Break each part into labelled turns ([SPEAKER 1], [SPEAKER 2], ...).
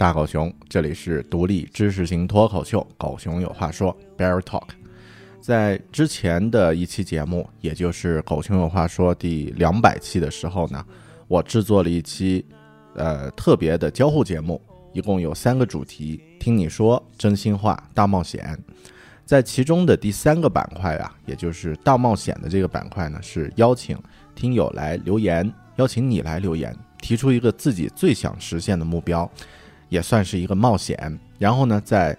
[SPEAKER 1] 大狗熊，这里是独立知识型脱口秀《狗熊有话说》（Bear Talk）。在之前的一期节目，也就是《狗熊有话说》第两百期的时候呢，我制作了一期，呃，特别的交互节目，一共有三个主题：听你说、真心话、大冒险。在其中的第三个板块啊，也就是大冒险的这个板块呢，是邀请听友来留言，邀请你来留言，提出一个自己最想实现的目标，也算是一个冒险。然后呢，在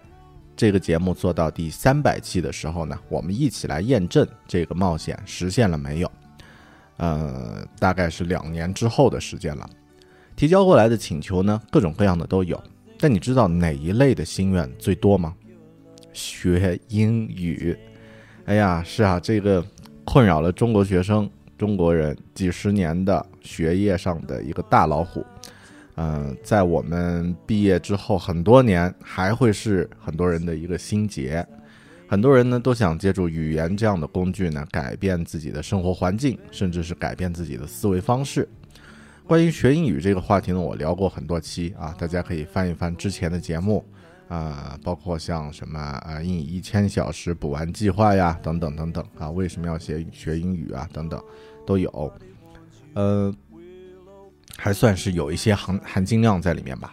[SPEAKER 1] 这个节目做到第三百期的时候呢，我们一起来验证这个冒险实现了没有。呃，大概是两年之后的时间了。提交过来的请求呢，各种各样的都有。但你知道哪一类的心愿最多吗？学英语。哎呀，是啊，这个困扰了中国学生、中国人几十年的学业上的一个大老虎。嗯，在我们毕业之后很多年，还会是很多人的一个心结。很多人呢都想借助语言这样的工具呢，改变自己的生活环境，甚至是改变自己的思维方式。关于学英语这个话题呢，我聊过很多期啊，大家可以翻一翻之前的节目啊，包括像什么啊英语一千小时补完计划呀，等等等等啊，为什么要学学英语啊，等等都有。呃。还算是有一些含含金量在里面吧。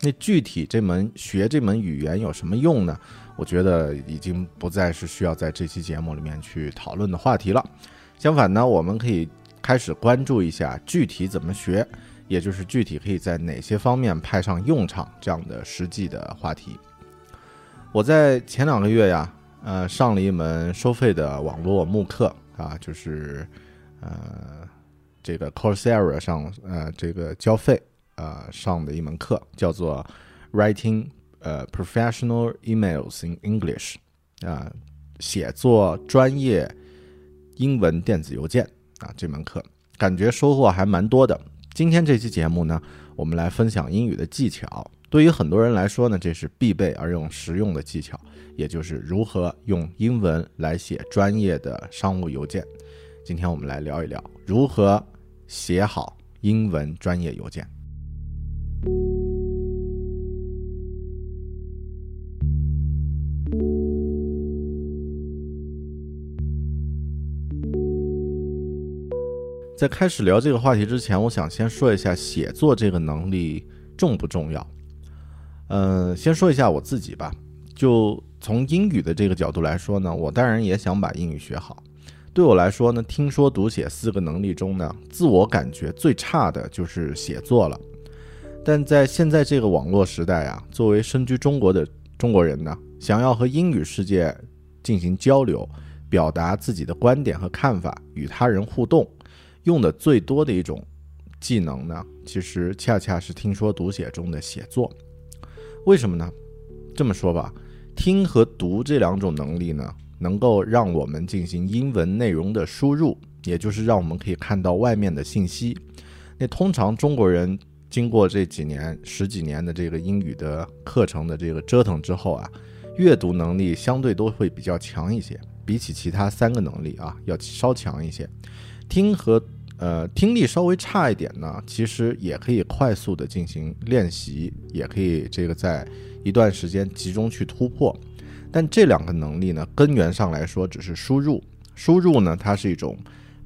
[SPEAKER 1] 那具体这门学这门语言有什么用呢？我觉得已经不再是需要在这期节目里面去讨论的话题了。相反呢，我们可以开始关注一下具体怎么学，也就是具体可以在哪些方面派上用场这样的实际的话题。我在前两个月呀，呃，上了一门收费的网络慕课啊，就是呃。这个 Coursera 上，呃，这个交费，呃，上的一门课叫做 Writing，呃，Professional Emails in English，啊，写作专业英文电子邮件啊，这门课感觉收获还蛮多的。今天这期节目呢，我们来分享英语的技巧。对于很多人来说呢，这是必备而又实用的技巧，也就是如何用英文来写专业的商务邮件。今天我们来聊一聊如何写好英文专业邮件。在开始聊这个话题之前，我想先说一下写作这个能力重不重要。嗯，先说一下我自己吧。就从英语的这个角度来说呢，我当然也想把英语学好。对我来说呢，听说读写四个能力中呢，自我感觉最差的就是写作了。但在现在这个网络时代啊，作为身居中国的中国人呢，想要和英语世界进行交流，表达自己的观点和看法，与他人互动。用的最多的一种技能呢，其实恰恰是听说读写中的写作。为什么呢？这么说吧，听和读这两种能力呢，能够让我们进行英文内容的输入，也就是让我们可以看到外面的信息。那通常中国人经过这几年、十几年的这个英语的课程的这个折腾之后啊，阅读能力相对都会比较强一些，比起其他三个能力啊，要稍强一些。听和呃，听力稍微差一点呢，其实也可以快速的进行练习，也可以这个在一段时间集中去突破。但这两个能力呢，根源上来说只是输入，输入呢，它是一种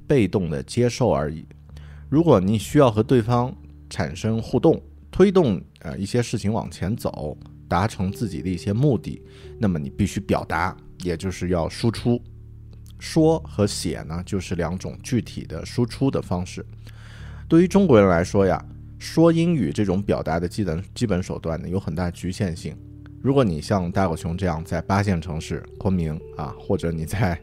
[SPEAKER 1] 被动的接受而已。如果你需要和对方产生互动，推动呃一些事情往前走，达成自己的一些目的，那么你必须表达，也就是要输出。说和写呢，就是两种具体的输出的方式。对于中国人来说呀，说英语这种表达的基本基本手段呢，有很大局限性。如果你像大狗熊这样在八线城市昆明啊，或者你在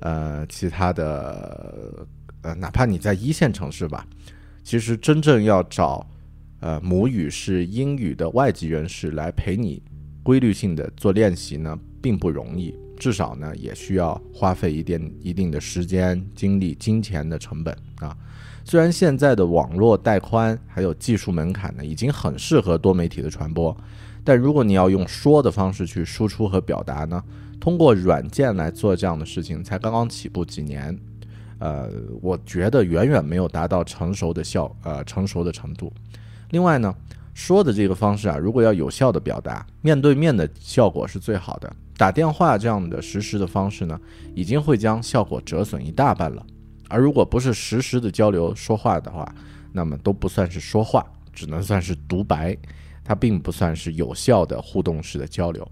[SPEAKER 1] 呃其他的呃，哪怕你在一线城市吧，其实真正要找呃母语是英语的外籍人士来陪你规律性的做练习呢，并不容易。至少呢，也需要花费一定一定的时间、精力、金钱的成本啊。虽然现在的网络带宽还有技术门槛呢，已经很适合多媒体的传播，但如果你要用说的方式去输出和表达呢，通过软件来做这样的事情，才刚刚起步几年，呃，我觉得远远没有达到成熟的效呃成熟的程度。另外呢，说的这个方式啊，如果要有效的表达，面对面的效果是最好的。打电话这样的实时的方式呢，已经会将效果折损一大半了。而如果不是实时的交流说话的话，那么都不算是说话，只能算是独白，它并不算是有效的互动式的交流。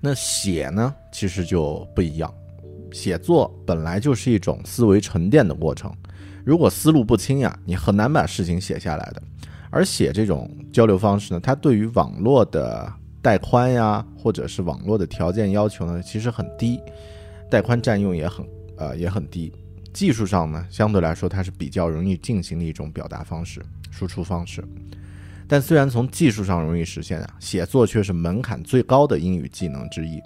[SPEAKER 1] 那写呢，其实就不一样。写作本来就是一种思维沉淀的过程，如果思路不清呀，你很难把事情写下来的。而写这种交流方式呢，它对于网络的带宽呀，或者是网络的条件要求呢，其实很低，带宽占用也很呃也很低。技术上呢，相对来说它是比较容易进行的一种表达方式、输出方式。但虽然从技术上容易实现啊，写作却是门槛最高的英语技能之一。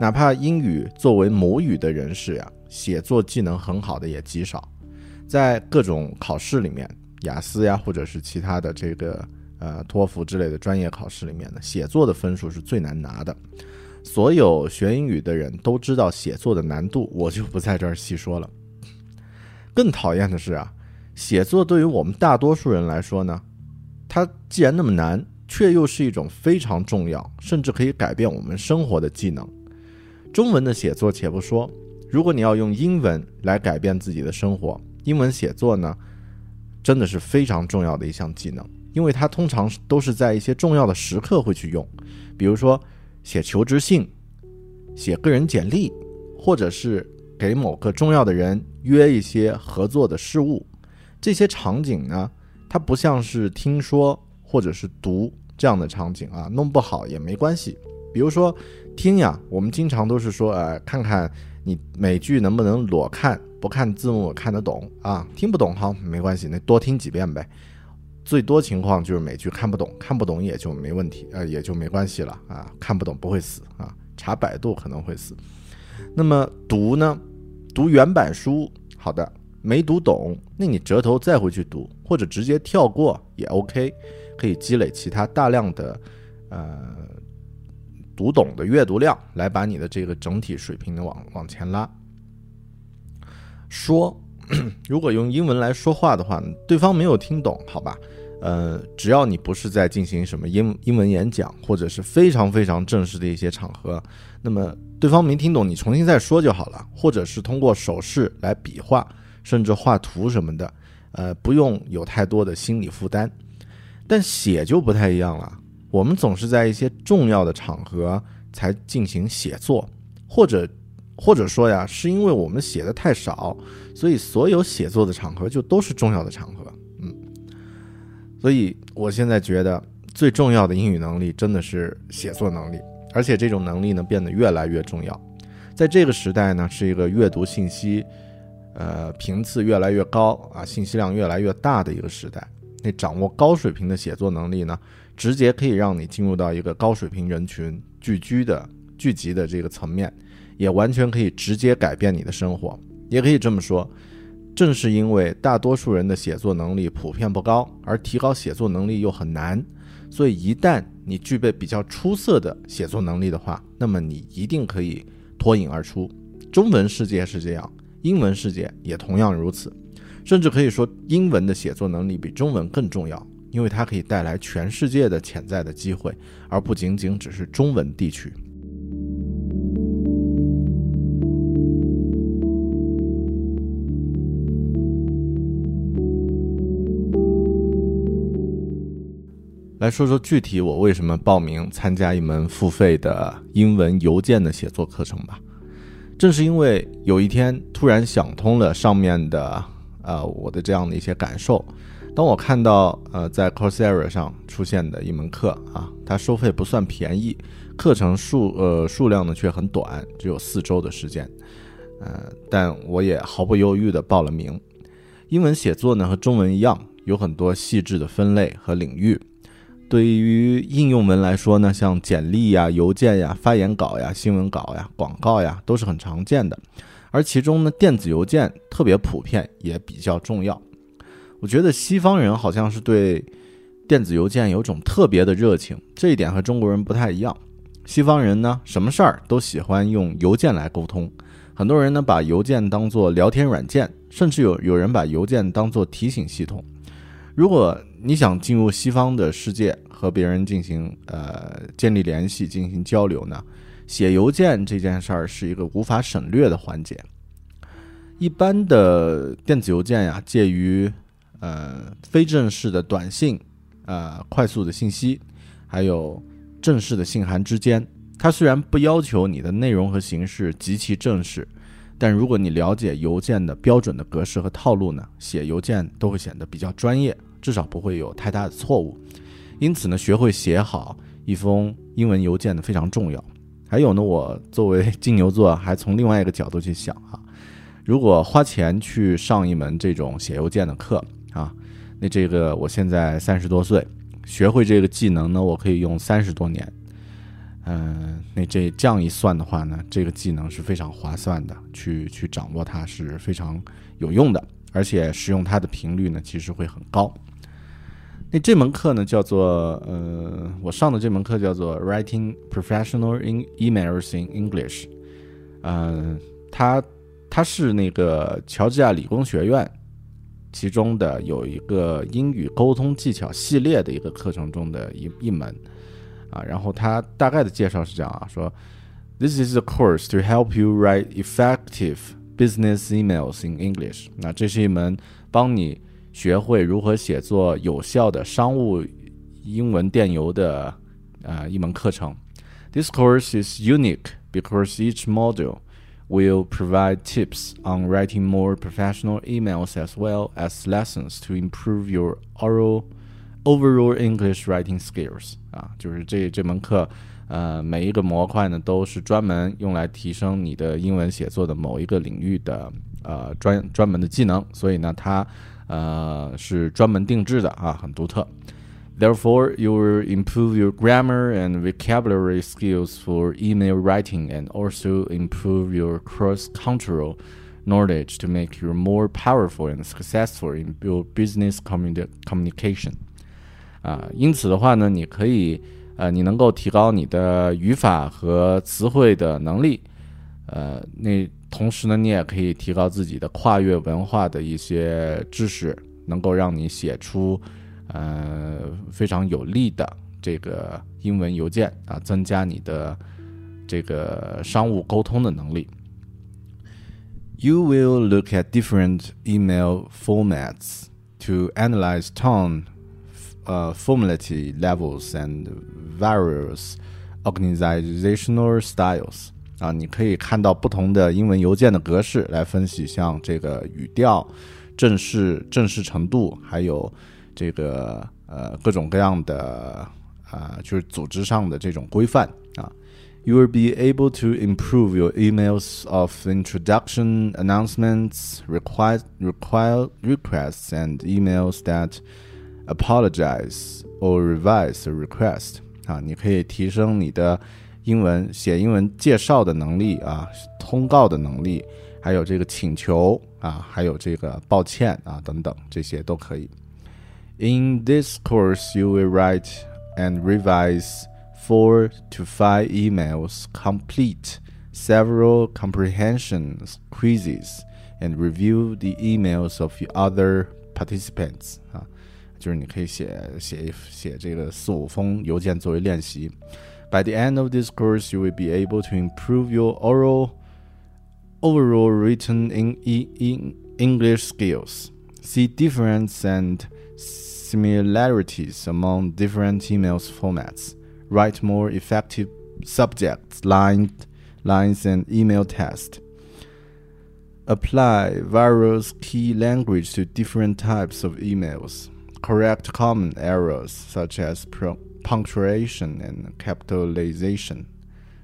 [SPEAKER 1] 哪怕英语作为母语的人士呀，写作技能很好的也极少。在各种考试里面，雅思呀，或者是其他的这个。呃，托福之类的专业考试里面呢，写作的分数是最难拿的。所有学英语的人都知道写作的难度，我就不在这儿细说了。更讨厌的是啊，写作对于我们大多数人来说呢，它既然那么难，却又是一种非常重要，甚至可以改变我们生活的技能。中文的写作且不说，如果你要用英文来改变自己的生活，英文写作呢，真的是非常重要的一项技能。因为它通常都是在一些重要的时刻会去用，比如说写求职信、写个人简历，或者是给某个重要的人约一些合作的事务。这些场景呢，它不像是听说或者是读这样的场景啊，弄不好也没关系。比如说听呀，我们经常都是说，呃，看看你美剧能不能裸看，不看字幕看得懂啊？听不懂好没关系，那多听几遍呗。最多情况就是美剧看不懂，看不懂也就没问题，呃，也就没关系了啊，看不懂不会死啊，查百度可能会死。那么读呢？读原版书，好的，没读懂，那你折头再回去读，或者直接跳过也 OK，可以积累其他大量的呃读懂的阅读量，来把你的这个整体水平呢往往前拉。说，如果用英文来说话的话，对方没有听懂，好吧？呃，只要你不是在进行什么英英文演讲，或者是非常非常正式的一些场合，那么对方没听懂，你重新再说就好了，或者是通过手势来比划，甚至画图什么的，呃，不用有太多的心理负担。但写就不太一样了，我们总是在一些重要的场合才进行写作，或者或者说呀，是因为我们写的太少，所以所有写作的场合就都是重要的场合。嗯所以，我现在觉得最重要的英语能力真的是写作能力，而且这种能力呢变得越来越重要。在这个时代呢，是一个阅读信息，呃，频次越来越高啊，信息量越来越大的一个时代。那掌握高水平的写作能力呢，直接可以让你进入到一个高水平人群聚居的聚集的这个层面，也完全可以直接改变你的生活。也可以这么说。正是因为大多数人的写作能力普遍不高，而提高写作能力又很难，所以一旦你具备比较出色的写作能力的话，那么你一定可以脱颖而出。中文世界是这样，英文世界也同样如此，甚至可以说英文的写作能力比中文更重要，因为它可以带来全世界的潜在的机会，而不仅仅只是中文地区。来说说具体我为什么报名参加一门付费的英文邮件的写作课程吧。正是因为有一天突然想通了上面的呃我的这样的一些感受，当我看到呃在 Coursera 上出现的一门课啊，它收费不算便宜，课程数呃数量呢却很短，只有四周的时间，呃，但我也毫不犹豫的报了名。英文写作呢和中文一样，有很多细致的分类和领域。对于应用文来说呢，像简历呀、邮件呀、发言稿呀、新闻稿呀、广告呀，都是很常见的。而其中呢，电子邮件特别普遍，也比较重要。我觉得西方人好像是对电子邮件有种特别的热情，这一点和中国人不太一样。西方人呢，什么事儿都喜欢用邮件来沟通。很多人呢，把邮件当做聊天软件，甚至有有人把邮件当做提醒系统。如果你想进入西方的世界和别人进行呃建立联系、进行交流呢，写邮件这件事儿是一个无法省略的环节。一般的电子邮件呀，介于呃非正式的短信、呃快速的信息，还有正式的信函之间。它虽然不要求你的内容和形式极其正式，但如果你了解邮件的标准的格式和套路呢，写邮件都会显得比较专业。至少不会有太大的错误，因此呢，学会写好一封英文邮件呢非常重要。还有呢，我作为金牛座，还从另外一个角度去想啊，如果花钱去上一门这种写邮件的课啊，那这个我现在三十多岁，学会这个技能呢，我可以用三十多年。嗯，那这这样一算的话呢，这个技能是非常划算的，去去掌握它是非常有用的，而且使用它的频率呢，其实会很高。那这门课呢，叫做呃，我上的这门课叫做 Writing Professional in Emails in English，嗯，它它是那个乔治亚理工学院其中的有一个英语沟通技巧系列的一个课程中的一一门啊，然后它大概的介绍是这样啊，说 This is a course to help you write effective business emails in English，那这是一门帮你。学会如何写作有效的商务英文电邮的呃一门课程。This course is unique because each module will provide tips on writing more professional emails as well as lessons to improve your oral overall English writing skills。啊，就是这这门课，呃，每一个模块呢都是专门用来提升你的英文写作的某一个领域的呃专专门的技能，所以呢，它。呃，是专门定制的啊，很独特。Therefore, you will improve your grammar and vocabulary skills for email writing, and also improve your cross-cultural knowledge to make you more powerful and successful in your business communi communication。啊，因此的话呢，你可以呃，你能够提高你的语法和词汇的能力，呃，那 同时呢，你也可以提高自己的跨越文化的一些知识，能够让你写出呃非常有力的这个英文邮件啊，增加你的这个商务沟通的能力。You will look at different email formats to analyze tone, uh, formality levels, and various organizational styles. 啊，你可以看到不同的英文邮件的格式来分析，像这个语调、正式、正式程度，还有这个呃各种各样的啊，就是组织上的这种规范啊。You will be able to improve your emails of introduction, announcements, require, require requests, and emails that apologize or revise request. 啊，你可以提升你的英文写英文介绍的能力啊，通告的能力，还有这个请求啊，还有这个抱歉啊等等，这些都可以。In this course, you will write and revise four to five emails, complete several comprehension quizzes, and review the emails of the other participants. 啊，就是你可以写写写这个四五封邮件作为练习。 By the end of this course, you will be able to improve your oral, overall written in, in English skills. See difference and similarities among different emails formats. Write more effective subjects, line, lines, and email text. Apply various key language to different types of emails. Correct common errors such as punctuation and capitalization.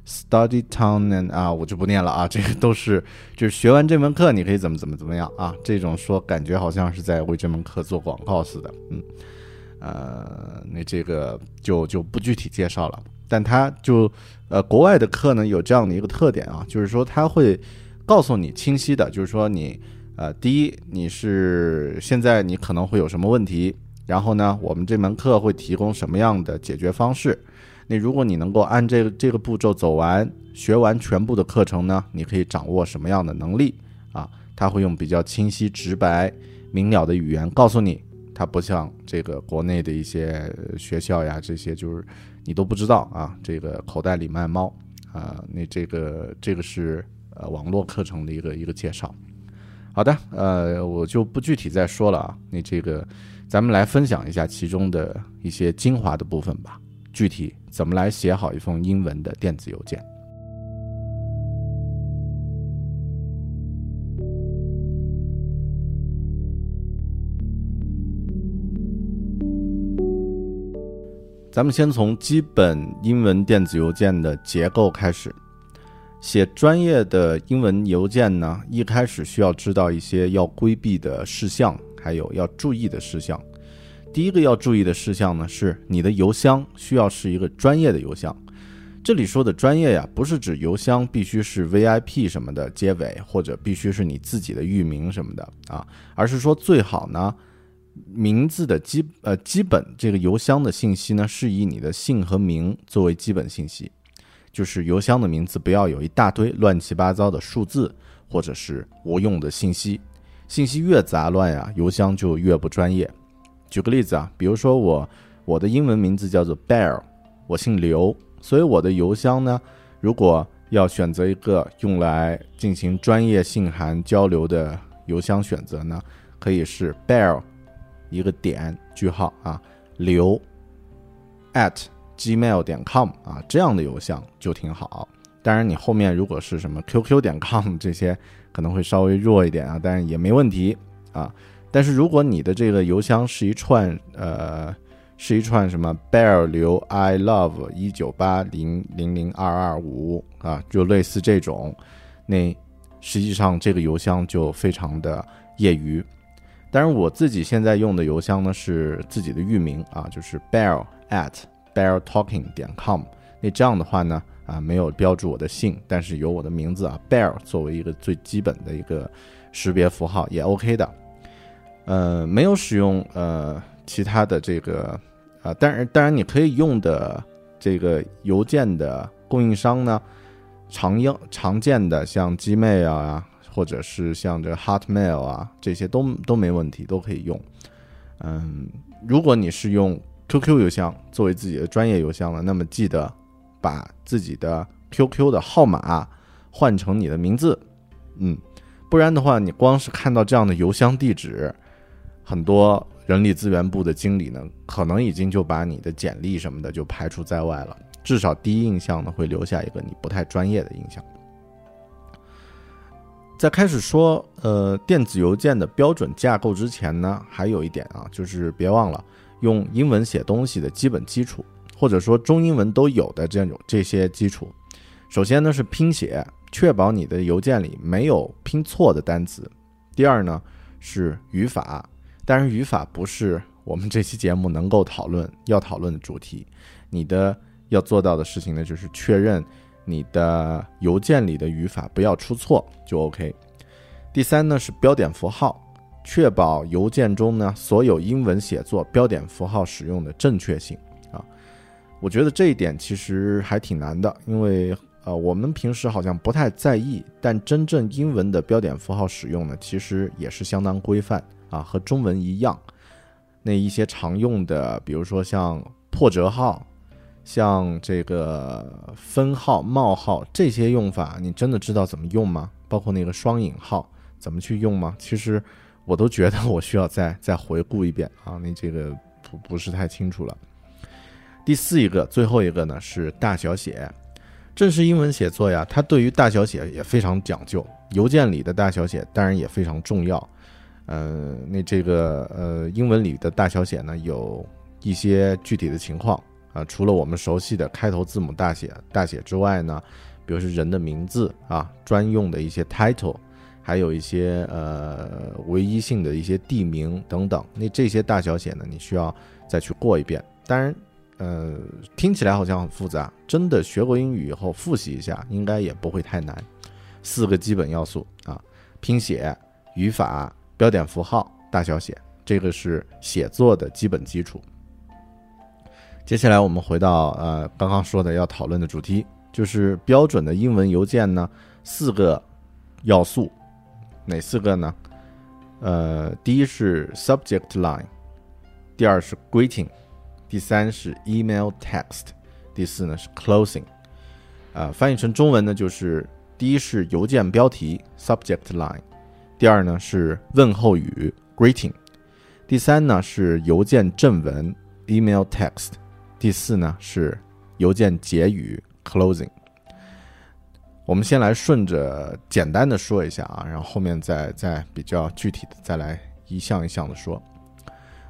[SPEAKER 1] Study town and 啊，我就不念了啊，这个都是就是学完这门课你可以怎么怎么怎么样啊，这种说感觉好像是在为这门课做广告似的，嗯，呃，那这个就就不具体介绍了，但它就呃国外的课呢有这样的一个特点啊，就是说它会告诉你清晰的，就是说你呃第一你是现在你可能会有什么问题。然后呢，我们这门课会提供什么样的解决方式？那如果你能够按这个这个步骤走完，学完全部的课程呢，你可以掌握什么样的能力啊？他会用比较清晰、直白、明了的语言告诉你。它不像这个国内的一些学校呀，这些就是你都不知道啊。这个口袋里卖猫啊，那这个这个是呃网络课程的一个一个介绍。好的，呃，我就不具体再说了啊。你这个。咱们来分享一下其中的一些精华的部分吧。具体怎么来写好一封英文的电子邮件？咱们先从基本英文电子邮件的结构开始。写专业的英文邮件呢，一开始需要知道一些要规避的事项。还有要注意的事项，第一个要注意的事项呢，是你的邮箱需要是一个专业的邮箱。这里说的专业呀，不是指邮箱必须是 VIP 什么的结尾，或者必须是你自己的域名什么的啊，而是说最好呢，名字的基呃基本这个邮箱的信息呢，是以你的姓和名作为基本信息，就是邮箱的名字不要有一大堆乱七八糟的数字或者是无用的信息。信息越杂乱呀，邮箱就越不专业。举个例子啊，比如说我我的英文名字叫做 Bear，我姓刘，所以我的邮箱呢，如果要选择一个用来进行专业信函交流的邮箱选择呢，可以是 Bear 一个点句号啊，刘 at gmail 点 com 啊，这样的邮箱就挺好。当然，你后面如果是什么 QQ 点 com 这些。可能会稍微弱一点啊，但是也没问题啊。但是如果你的这个邮箱是一串呃，是一串什么 bear 刘 i love 一九八零零零二二五啊，就类似这种，那实际上这个邮箱就非常的业余。当然，我自己现在用的邮箱呢是自己的域名啊，就是 bear at bear talking 点 com。那这样的话呢，啊，没有标注我的姓，但是有我的名字啊，Bear 作为一个最基本的一个识别符号也 OK 的。呃，没有使用呃其他的这个啊，当然当然你可以用的这个邮件的供应商呢，常用常见的像 Gmail 啊，或者是像这 Hotmail 啊，这些都都没问题，都可以用。嗯，如果你是用 QQ 邮箱作为自己的专业邮箱了，那么记得把自己的 QQ 的号码换成你的名字，嗯，不然的话，你光是看到这样的邮箱地址，很多人力资源部的经理呢，可能已经就把你的简历什么的就排除在外了，至少第一印象呢，会留下一个你不太专业的印象。在开始说呃电子邮件的标准架构之前呢，还有一点啊，就是别忘了用英文写东西的基本基础，或者说中英文都有的这种这些基础。首先呢是拼写，确保你的邮件里没有拼错的单词。第二呢是语法，当然语法不是我们这期节目能够讨论要讨论的主题。你的要做到的事情呢，就是确认。你的邮件里的语法不要出错就 OK。第三呢是标点符号，确保邮件中呢所有英文写作标点符号使用的正确性啊。我觉得这一点其实还挺难的，因为呃我们平时好像不太在意，但真正英文的标点符号使用呢，其实也是相当规范啊，和中文一样。那一些常用的，比如说像破折号。像这个分号、冒号这些用法，你真的知道怎么用吗？包括那个双引号怎么去用吗？其实我都觉得我需要再再回顾一遍啊，你这个不不是太清楚了。第四一个，最后一个呢是大小写，正式英文写作呀，它对于大小写也非常讲究。邮件里的大小写当然也非常重要。呃，那这个呃英文里的大小写呢，有一些具体的情况。啊，除了我们熟悉的开头字母大写大写之外呢，比如是人的名字啊，专用的一些 title，还有一些呃唯一性的一些地名等等，那这些大小写呢，你需要再去过一遍。当然，呃，听起来好像很复杂，真的学过英语以后复习一下，应该也不会太难。四个基本要素啊，拼写、语法、标点符号、大小写，这个是写作的基本基础。接下来我们回到呃刚刚说的要讨论的主题，就是标准的英文邮件呢四个要素，哪四个呢？呃，第一是 subject line，第二是 greeting，第三是 email text，第四呢是 closing。啊，翻译成中文呢就是第一是邮件标题 subject line，第二呢是问候语 greeting，第三呢是邮件正文 email text。第四呢是邮件结语 closing。我们先来顺着简单的说一下啊，然后后面再再比较具体的再来一项一项的说。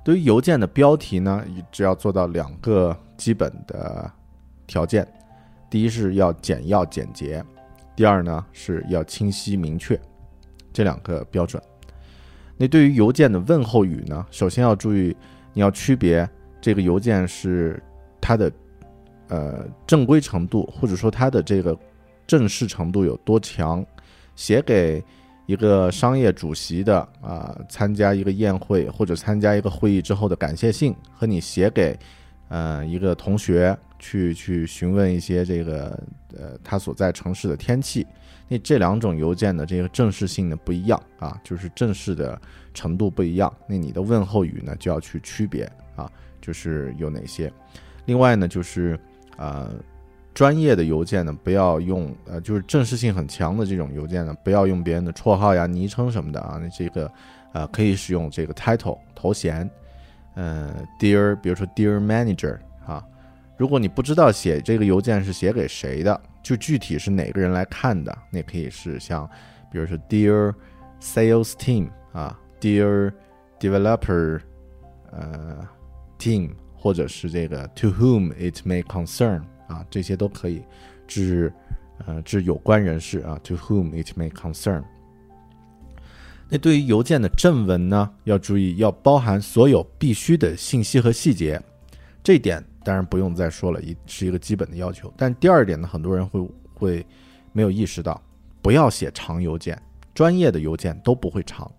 [SPEAKER 1] 对于邮件的标题呢，只要做到两个基本的条件：第一是要简要简洁，第二呢是要清晰明确，这两个标准。那对于邮件的问候语呢，首先要注意，你要区别这个邮件是。它的呃正规程度，或者说它的这个正式程度有多强？写给一个商业主席的啊，参加一个宴会或者参加一个会议之后的感谢信，和你写给呃一个同学去去询问一些这个呃他所在城市的天气，那这两种邮件的这个正式性呢不一样啊，就是正式的程度不一样。那你的问候语呢就要去区别啊，就是有哪些。另外呢，就是呃，专业的邮件呢，不要用呃，就是正式性很强的这种邮件呢，不要用别人的绰号呀、昵称什么的啊。那这个呃，可以使用这个 title 头衔，呃，Dear，比如说 Dear Manager 啊。如果你不知道写这个邮件是写给谁的，就具体是哪个人来看的，那可以是像，比如说 Dear Sales Team 啊，Dear Developer 呃 Team。或者是这个 to whom it may concern 啊，这些都可以指呃指有关人士啊 to whom it may concern。那对于邮件的正文呢，要注意要包含所有必须的信息和细节，这点当然不用再说了，一是一个基本的要求。但第二点呢，很多人会会没有意识到，不要写长邮件，专业的邮件都不会长，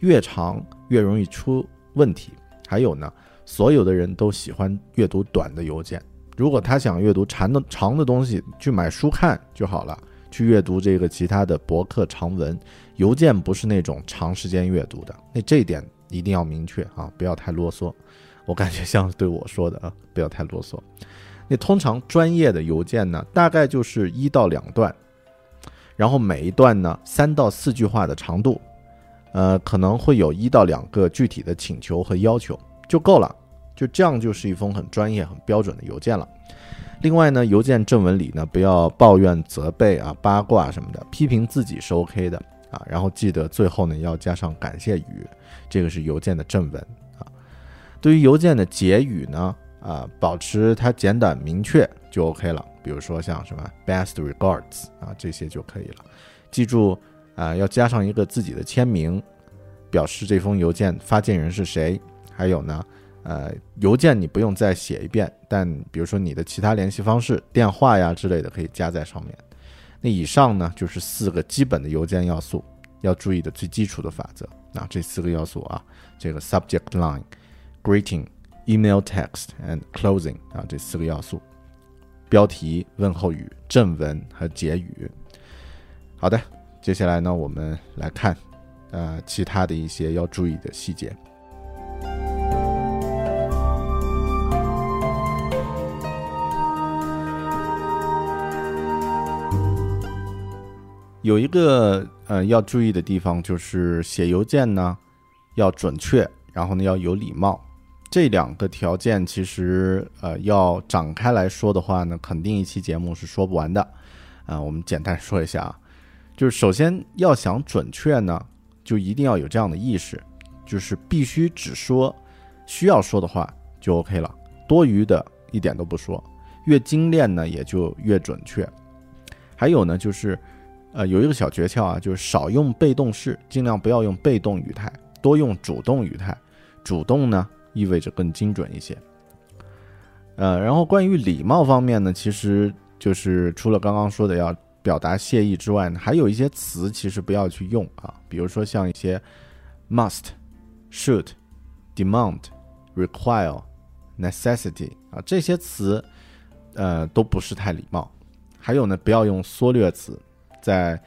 [SPEAKER 1] 越长越容易出问题。还有呢，所有的人都喜欢阅读短的邮件，如果他想阅读长的长的东西，去买书看就好了，去阅读这个其他的博客长文，邮件不是那种长时间阅读的。那这一点一定要明确啊，不要太啰嗦。我感觉像是对我说的啊，不要太啰嗦。那通常专业的邮件呢，大概就是一到两段，然后每一段呢三到四句话的长度，呃，可能会有一到两个具体的请求和要求就够了，就这样就是一封很专业、很标准的邮件了。另外呢，邮件正文里呢不要抱怨、责备啊、八卦什么的，批评自己是 OK 的啊。然后记得最后呢要加上感谢语，这个是邮件的正文啊。对于邮件的结语呢，啊，保持它简短明确就 OK 了。比如说像什么 best regards 啊，这些就可以了。记住啊，要加上一个自己的签名，表示这封邮件发件人是谁。还有呢，呃，邮件你不用再写一遍，但比如说你的其他联系方式、电话呀之类的可以加在上面。那以上呢就是四个基本的邮件要素要注意的最基础的法则。那这四个要素啊，这个 subject line。Greeting, email, text and closing 啊，这四个要素，标题、问候语、正文和结语。好的，接下来呢，我们来看，呃，其他的一些要注意的细节。有一个呃要注意的地方，就是写邮件呢要准确，然后呢要有礼貌。这两个条件其实，呃，要展开来说的话呢，肯定一期节目是说不完的，啊，我们简单说一下啊，就是首先要想准确呢，就一定要有这样的意识，就是必须只说需要说的话就 OK 了，多余的一点都不说，越精炼呢也就越准确。还有呢，就是呃有一个小诀窍啊，就是少用被动式，尽量不要用被动语态，多用主动语态，主动呢。意味着更精准一些，呃，然后关于礼貌方面呢，其实就是除了刚刚说的要表达谢意之外呢，还有一些词其实不要去用啊，比如说像一些 must、should、demand、require、necessity 啊这些词，呃，都不是太礼貌。还有呢，不要用缩略词，在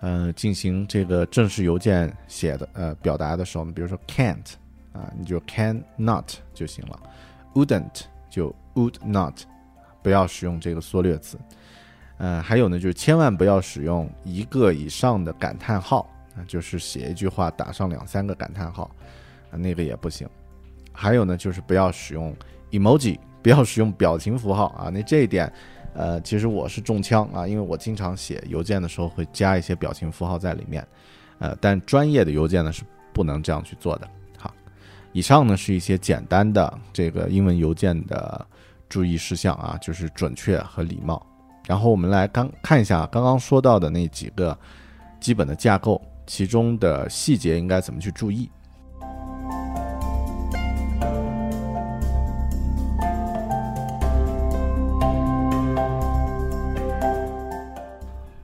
[SPEAKER 1] 呃进行这个正式邮件写的呃表达的时候呢，比如说 can't。啊，你就 can not 就行了，wouldn't 就 would not，不要使用这个缩略词。呃，还有呢，就是千万不要使用一个以上的感叹号啊，就是写一句话打上两三个感叹号啊，那个也不行。还有呢，就是不要使用 emoji，不要使用表情符号啊。那这一点，呃，其实我是中枪啊，因为我经常写邮件的时候会加一些表情符号在里面，呃，但专业的邮件呢是不能这样去做的。好以上呢是一些简单的这个英文邮件的注意事项啊，就是准确和礼貌。然后我们来刚看一下刚刚说到的那几个基本的架构，其中的细节应该怎么去注意。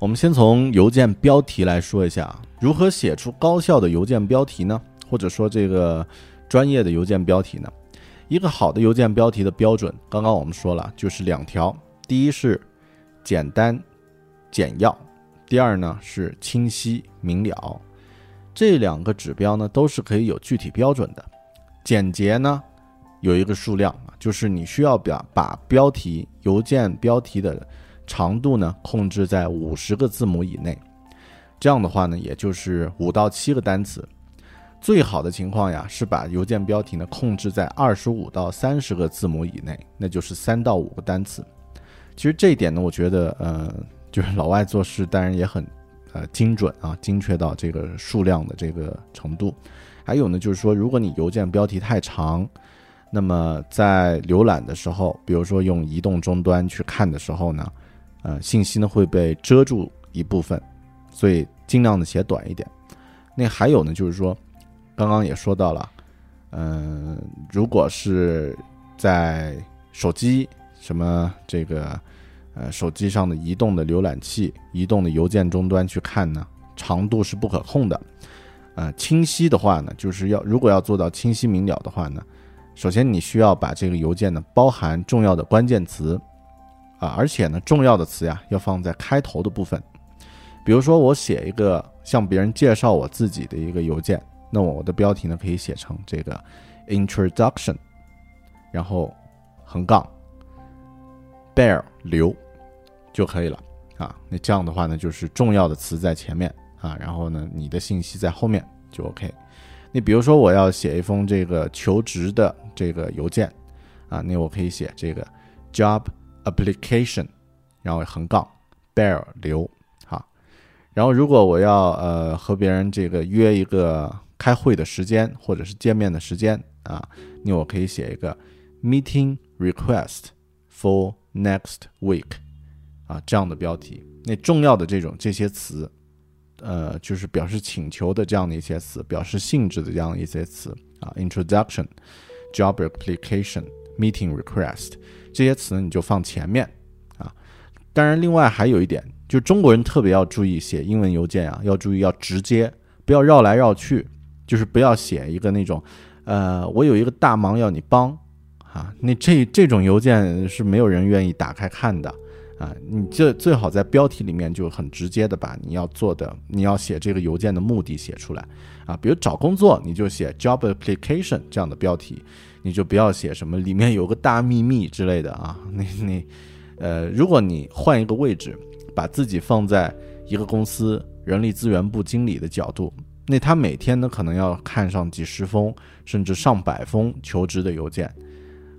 [SPEAKER 1] 我们先从邮件标题来说一下，如何写出高效的邮件标题呢？或者说这个。专业的邮件标题呢？一个好的邮件标题的标准，刚刚我们说了，就是两条：第一是简单简要，第二呢是清晰明了。这两个指标呢都是可以有具体标准的。简洁呢有一个数量，就是你需要表把标题邮件标题的长度呢控制在五十个字母以内。这样的话呢，也就是五到七个单词。最好的情况呀，是把邮件标题呢控制在二十五到三十个字母以内，那就是三到五个单词。其实这一点呢，我觉得，呃，就是老外做事当然也很，呃，精准啊，精确到这个数量的这个程度。还有呢，就是说，如果你邮件标题太长，那么在浏览的时候，比如说用移动终端去看的时候呢，呃，信息呢会被遮住一部分，所以尽量的写短一点。那还有呢，就是说。刚刚也说到了，嗯，如果是在手机什么这个呃手机上的移动的浏览器、移动的邮件终端去看呢，长度是不可控的。呃，清晰的话呢，就是要如果要做到清晰明了的话呢，首先你需要把这个邮件呢包含重要的关键词啊，而且呢重要的词呀要放在开头的部分。比如说我写一个向别人介绍我自己的一个邮件，那我的标题呢可以写成这个 introduction，然后横杠 bear 留就可以了啊。那这样的话呢，就是重要的词在前面。啊，然后呢，你的信息在后面就 OK。你比如说，我要写一封这个求职的这个邮件，啊，那我可以写这个 job application，然后横杠 bear 留，好。然后如果我要呃和别人这个约一个开会的时间或者是见面的时间啊，那我可以写一个 meeting request for next week，啊，这样的标题。那重要的这种这些词。呃，就是表示请求的这样的一些词，表示性质的这样的一些词啊，introduction、job application、meeting request 这些词你就放前面啊。当然，另外还有一点，就中国人特别要注意写英文邮件啊，要注意要直接，不要绕来绕去，就是不要写一个那种，呃，我有一个大忙要你帮啊，那这这种邮件是没有人愿意打开看的。啊，你这最好在标题里面就很直接的把你要做的、你要写这个邮件的目的写出来啊。比如找工作，你就写 job application 这样的标题，你就不要写什么里面有个大秘密之类的啊。你你，呃，如果你换一个位置，把自己放在一个公司人力资源部经理的角度，那他每天呢可能要看上几十封甚至上百封求职的邮件，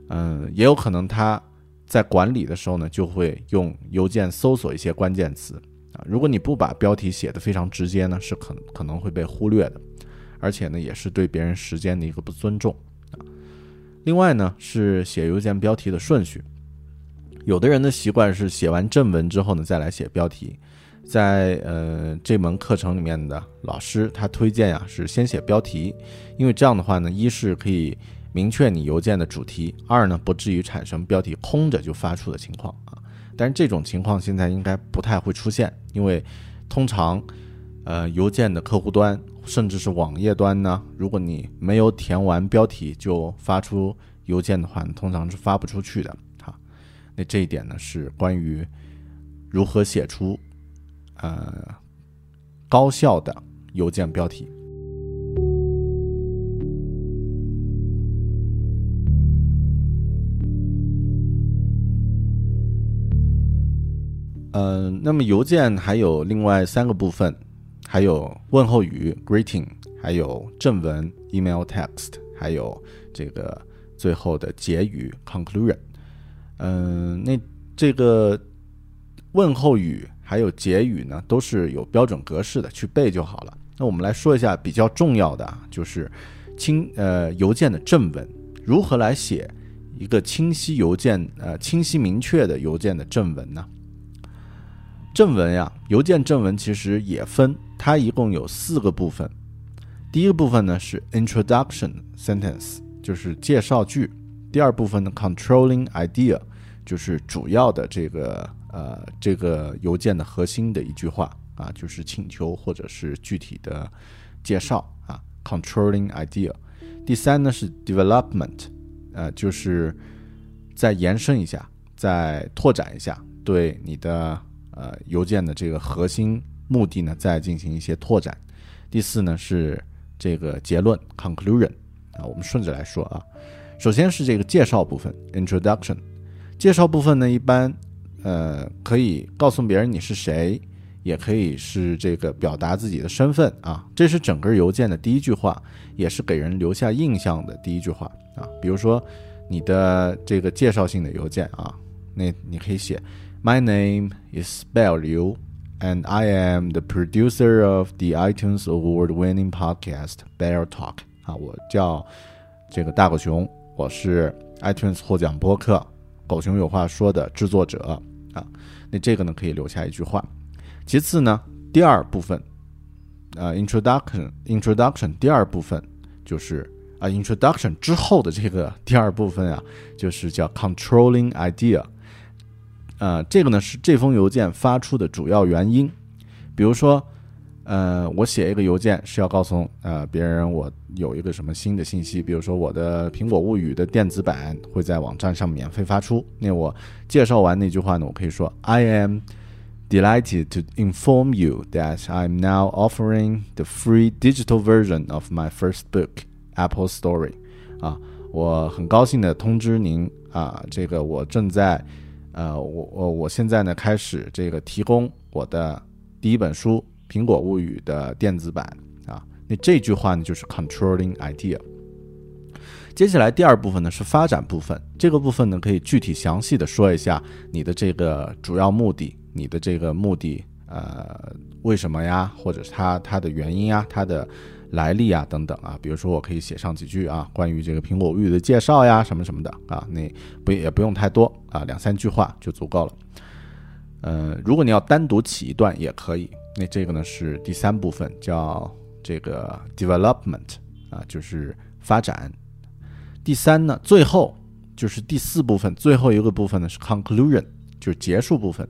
[SPEAKER 1] 嗯，也有可能他。在管理的时候呢，就会用邮件搜索一些关键词啊。如果你不把标题写的非常直接呢，是可可能会被忽略的，而且呢，也是对别人时间的一个不尊重。另外呢，是写邮件标题的顺序，有的人的习惯是写完正文之后呢，再来写标题。在呃这门课程里面的老师他推荐呀，是先写标题，因为这样的话呢，一是可以。明确你邮件的主题，二呢不至于产生标题空着就发出的情况啊。但是这种情况现在应该不太会出现，因为通常，呃，邮件的客户端甚至是网页端呢，如果你没有填完标题就发出邮件的话，通常是发不出去的。哈，那这一点呢是关于如何写出呃高效的邮件标题。嗯，那么邮件还有另外三个部分，还有问候语 （greeting），还有正文 （email text），还有这个最后的结语 （conclusion）。嗯，那这个问候语还有结语呢，都是有标准格式的，去背就好了。那我们来说一下比较重要的啊，就是清呃邮件的正文，如何来写一个清晰邮件呃清晰明确的邮件的正文呢？正文呀，邮件正文其实也分，它一共有四个部分。第一个部分呢是 introduction sentence，就是介绍句。第二部分呢 controlling idea，就是主要的这个呃这个邮件的核心的一句话啊，就是请求或者是具体的介绍啊。controlling idea。第三呢是 development，呃，就是再延伸一下，再拓展一下对你的。呃，邮件的这个核心目的呢，再进行一些拓展。第四呢是这个结论 conclusion 啊，我们顺着来说啊。首先是这个介绍部分 introduction，介绍部分呢一般呃可以告诉别人你是谁，也可以是这个表达自己的身份啊。这是整个邮件的第一句话，也是给人留下印象的第一句话啊。比如说你的这个介绍性的邮件啊，那你可以写。My name is Bell Liu, and I am the producer of the iTunes award-winning podcast Bear Talk。啊，我叫这个大狗熊，我是 iTunes 获奖播客《狗熊有话说》的制作者。啊，那这个呢可以留下一句话。其次呢，第二部分，呃，introduction，introduction，第二部分就是啊，introduction 之后的这个第二部分啊，就是叫 controlling idea。呃，这个呢是这封邮件发出的主要原因。比如说，呃，我写一个邮件是要告诉呃别人我有一个什么新的信息，比如说我的苹果物语的电子版会在网站上免费发出。那我介绍完那句话呢，我可以说 I am delighted to inform you that I'm now offering the free digital version of my first book, Apple Story。啊，我很高兴的通知您啊，这个我正在。呃，我我我现在呢开始这个提供我的第一本书《苹果物语》的电子版啊。那这句话呢就是 controlling idea。接下来第二部分呢是发展部分，这个部分呢可以具体详细的说一下你的这个主要目的，你的这个目的呃为什么呀，或者是它它的原因啊，它的。来历啊，等等啊，比如说我可以写上几句啊，关于这个苹果物语的介绍呀，什么什么的啊，那不也不用太多啊，两三句话就足够了。呃，如果你要单独起一段也可以，那这个呢是第三部分，叫这个 development 啊，就是发展。第三呢，最后就是第四部分，最后一个部分呢是 conclusion，就是结束部分。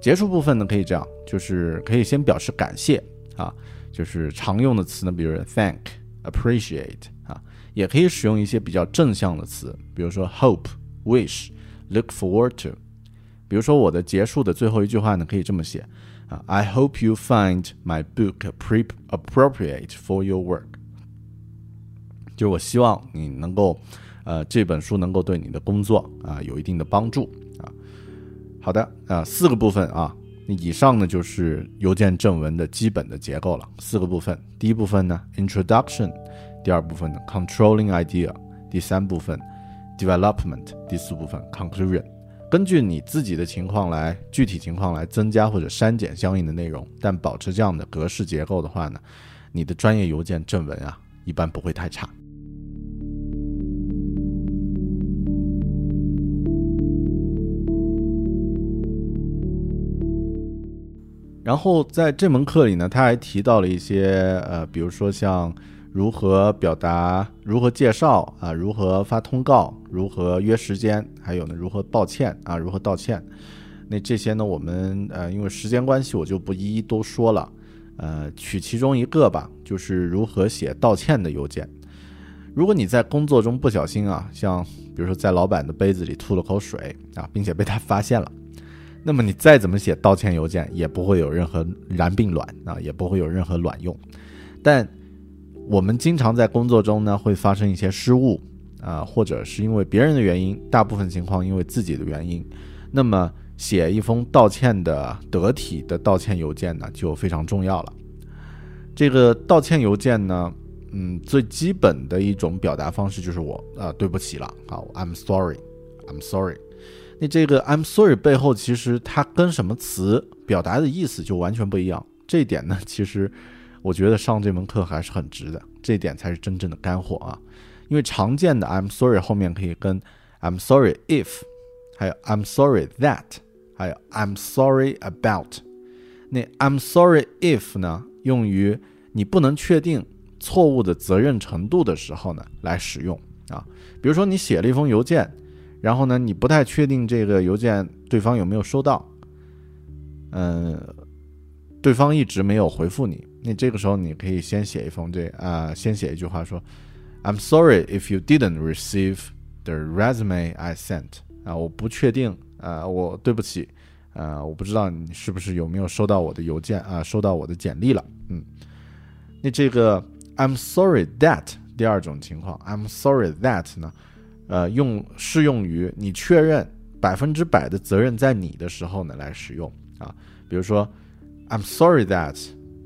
[SPEAKER 1] 结束部分呢可以这样，就是可以先表示感谢啊。就是常用的词呢，比如 thank、appreciate 啊，也可以使用一些比较正向的词，比如说 hope、wish、look forward to。比如说我的结束的最后一句话呢，可以这么写啊：I hope you find my book pre appropriate for your work。就我希望你能够，呃，这本书能够对你的工作啊有一定的帮助啊。好的啊，四个部分啊。以上呢就是邮件正文的基本的结构了，四个部分。第一部分呢，introduction；第二部分呢，controlling idea；第三部分，development；第四部分，conclusion。根据你自己的情况来，具体情况来增加或者删减相应的内容，但保持这样的格式结构的话呢，你的专业邮件正文啊，一般不会太差。然后在这门课里呢，他还提到了一些呃，比如说像如何表达、如何介绍啊、如何发通告、如何约时间，还有呢如何抱歉啊、如何道歉。那这些呢，我们呃因为时间关系，我就不一一都说了。呃，取其中一个吧，就是如何写道歉的邮件。如果你在工作中不小心啊，像比如说在老板的杯子里吐了口水啊，并且被他发现了。那么你再怎么写道歉邮件，也不会有任何然并卵啊，也不会有任何卵用。但我们经常在工作中呢，会发生一些失误啊，或者是因为别人的原因，大部分情况因为自己的原因。那么写一封道歉的得体的道歉邮件呢，就非常重要了。这个道歉邮件呢，嗯，最基本的一种表达方式就是我啊，对不起了，好，I'm sorry，I'm sorry。那这个 I'm sorry 背后其实它跟什么词表达的意思就完全不一样。这一点呢，其实我觉得上这门课还是很值的。这一点才是真正的干货啊！因为常见的 I'm sorry 后面可以跟 I'm sorry if，还有 I'm sorry that，还有 I'm sorry about。那 I'm sorry if 呢，用于你不能确定错误的责任程度的时候呢来使用啊。比如说你写了一封邮件。然后呢，你不太确定这个邮件对方有没有收到，嗯，对方一直没有回复你，那这个时候你可以先写一封这啊，先写一句话说，I'm sorry if you didn't receive the resume I sent 啊，我不确定啊，我对不起，啊，我不知道你是不是有没有收到我的邮件啊，收到我的简历了，嗯，那这个 I'm sorry that 第二种情况，I'm sorry that 呢？呃，用适用于你确认百分之百的责任在你的时候呢来使用啊。比如说，I'm sorry that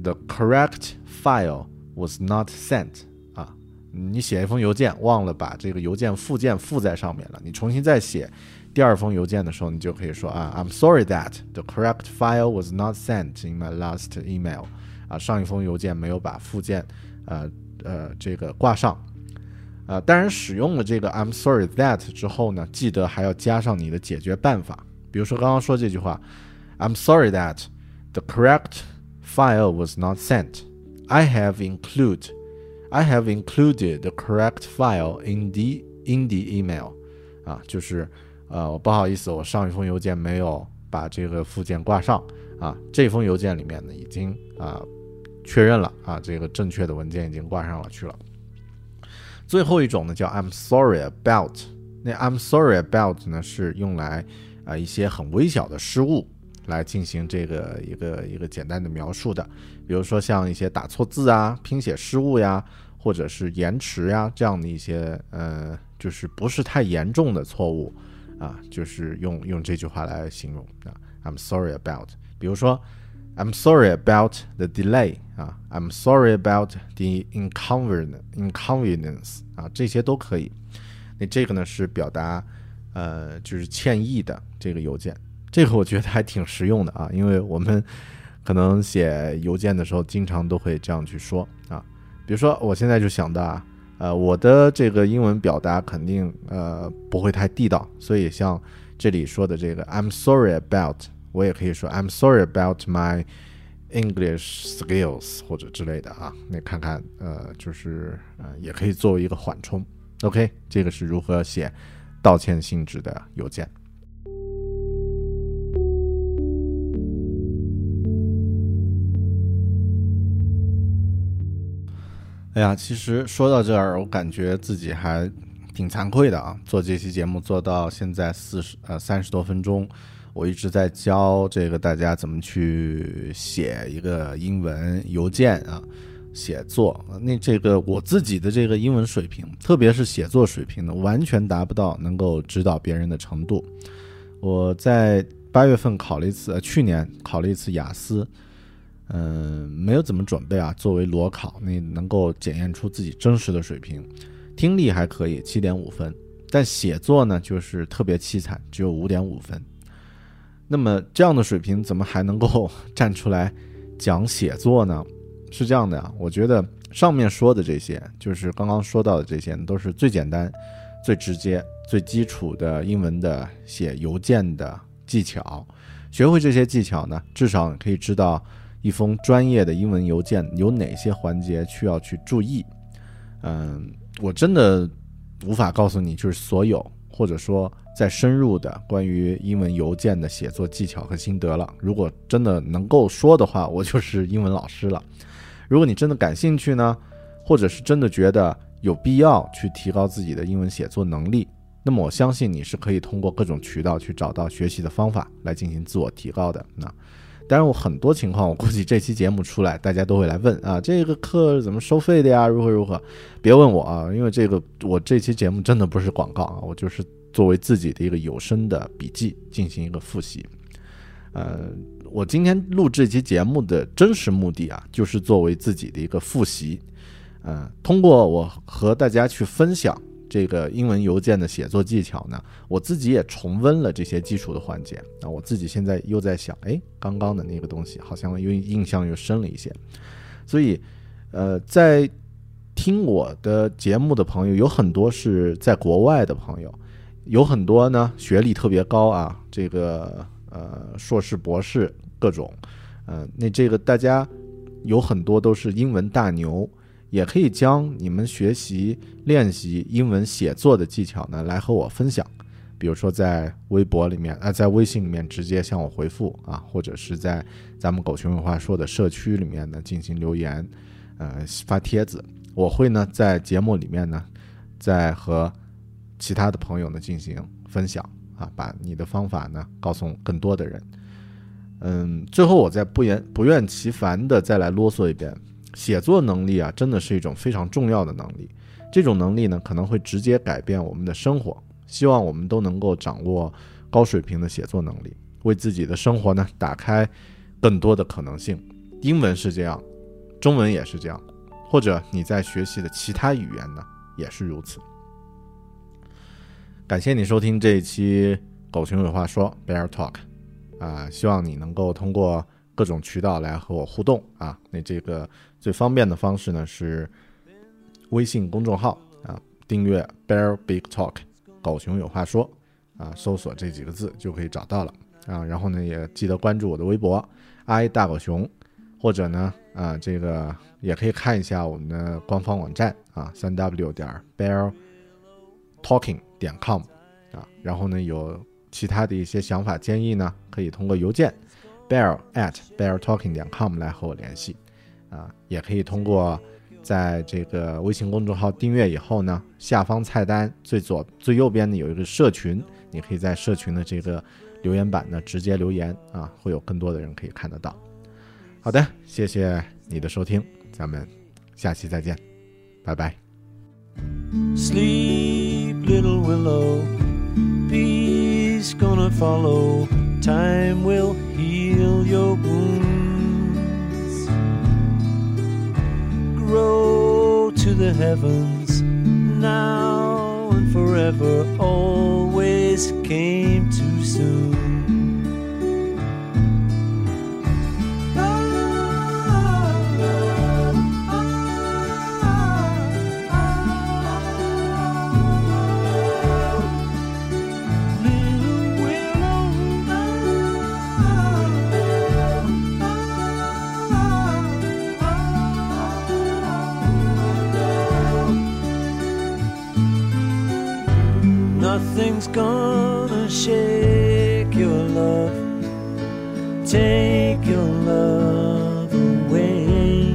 [SPEAKER 1] the correct file was not sent 啊。你写一封邮件忘了把这个邮件附件附在上面了，你重新再写第二封邮件的时候，你就可以说啊，I'm sorry that the correct file was not sent in my last email 啊，上一封邮件没有把附件呃呃这个挂上。啊，当然，使用了这个 "I'm sorry that" 之后呢，记得还要加上你的解决办法。比如说刚刚说这句话，"I'm sorry that the correct file was not sent. I have include I have included the correct file in the in the email，啊，就是呃，不好意思，我上一封邮件没有把这个附件挂上啊，这封邮件里面呢已经啊确认了啊，这个正确的文件已经挂上了去了。最后一种呢叫 I'm sorry about，那 I'm sorry about 呢是用来啊一些很微小的失误来进行这个一个一个简单的描述的，比如说像一些打错字啊、拼写失误呀，或者是延迟呀这样的一些呃，就是不是太严重的错误啊，就是用用这句话来形容啊，I'm sorry about。比如说，I'm sorry about the delay 啊，I'm sorry about the inconvenience，啊，这些都可以。那这个呢是表达呃就是歉意的这个邮件。这个我觉得还挺实用的啊，因为我们可能写邮件的时候，经常都会这样去说啊。比如说，我现在就想到啊，呃，我的这个英文表达肯定呃不会太地道，所以像这里说的这个 "I'm sorry about"，我也可以说 "I'm sorry about my English skills" 或者之类的啊。那看看呃，就是呃，也可以作为一个缓冲。OK，这个是如何写道歉性质的邮件。哎呀，其实说到这儿，我感觉自己还挺惭愧的啊。做这期节目做到现在四十呃三十多分钟，我一直在教这个大家怎么去写一个英文邮件啊，写作。那这个我自己的这个英文水平，特别是写作水平呢，完全达不到能够指导别人的程度。我在八月份考了一次，去年考了一次雅思。嗯，没有怎么准备啊。作为裸考，那能够检验出自己真实的水平。听力还可以，七点五分，但写作呢，就是特别凄惨，只有五点五分。那么这样的水平，怎么还能够 站出来讲写作呢？是这样的啊，我觉得上面说的这些，就是刚刚说到的这些，都是最简单、最直接、最基础的英文的写邮件的技巧。学会这些技巧呢，至少可以知道。一封专业的英文邮件有哪些环节需要去注意？嗯，我真的无法告诉你，就是所有或者说再深入的关于英文邮件的写作技巧和心得了。如果真的能够说的话，我就是英文老师了。如果你真的感兴趣呢，或者是真的觉得有必要去提高自己的英文写作能力，那么我相信你是可以通过各种渠道去找到学习的方法来进行自我提高的。那。当然，我很多情况，我估计这期节目出来，大家都会来问啊，这个课怎么收费的呀？如何如何？别问我啊，因为这个我这期节目真的不是广告啊，我就是作为自己的一个有声的笔记进行一个复习。呃，我今天录这期节目的真实目的啊，就是作为自己的一个复习。嗯，通过我和大家去分享。这个英文邮件的写作技巧呢，我自己也重温了这些基础的环节啊，我自己现在又在想，哎，刚刚的那个东西好像又印象又深了一些，所以，呃，在听我的节目的朋友有很多是在国外的朋友，有很多呢学历特别高啊，这个呃硕士博士各种，呃，那这个大家有很多都是英文大牛。也可以将你们学习练习英文写作的技巧呢，来和我分享。比如说在微博里面啊，在微信里面直接向我回复啊，或者是在咱们狗熊有话说的社区里面呢进行留言，呃，发帖子。我会呢在节目里面呢，再和其他的朋友呢进行分享啊，把你的方法呢告诉更多的人。嗯，最后我再不言不厌其烦的再来啰嗦一遍。写作能力啊，真的是一种非常重要的能力。这种能力呢，可能会直接改变我们的生活。希望我们都能够掌握高水平的写作能力，为自己的生活呢打开更多的可能性。英文是这样，中文也是这样，或者你在学习的其他语言呢也是如此。感谢你收听这一期《狗熊有话说》Bear Talk，啊，希望你能够通过。各种渠道来和我互动啊，那这个最方便的方式呢是微信公众号啊，订阅 Bear Big Talk，狗熊有话说啊，搜索这几个字就可以找到了啊。然后呢，也记得关注我的微博 i 大狗熊，或者呢，啊，这个也可以看一下我们的官方网站啊，三 w 点 bear talking 点 com 啊，然后呢，有其他的一些想法建议呢，可以通过邮件 bear at bear talking 点 com 来和我联系啊，也可以通过在这个微信公众号订阅以后呢，下方菜单最左最右边呢有一个社群，你可以在社群的这个留言板呢直接留言啊，会有更多的人可以看得到。好的，谢谢你的收听，咱们下期再见，拜拜。
[SPEAKER 2] Sleep, little willow, peace gonna follow. Time will heal your wounds. Grow to the heavens now and forever. Always came too soon. Nothing's gonna shake your love, take your love away.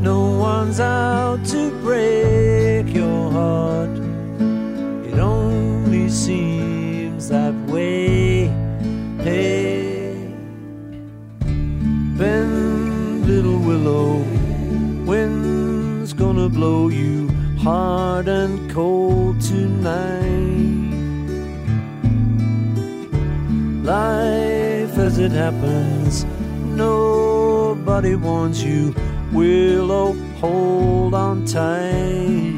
[SPEAKER 2] No one's out to break your heart. It only seems that way. Hard and cold tonight. Life as it happens, nobody warns you. Willow, hold on tight.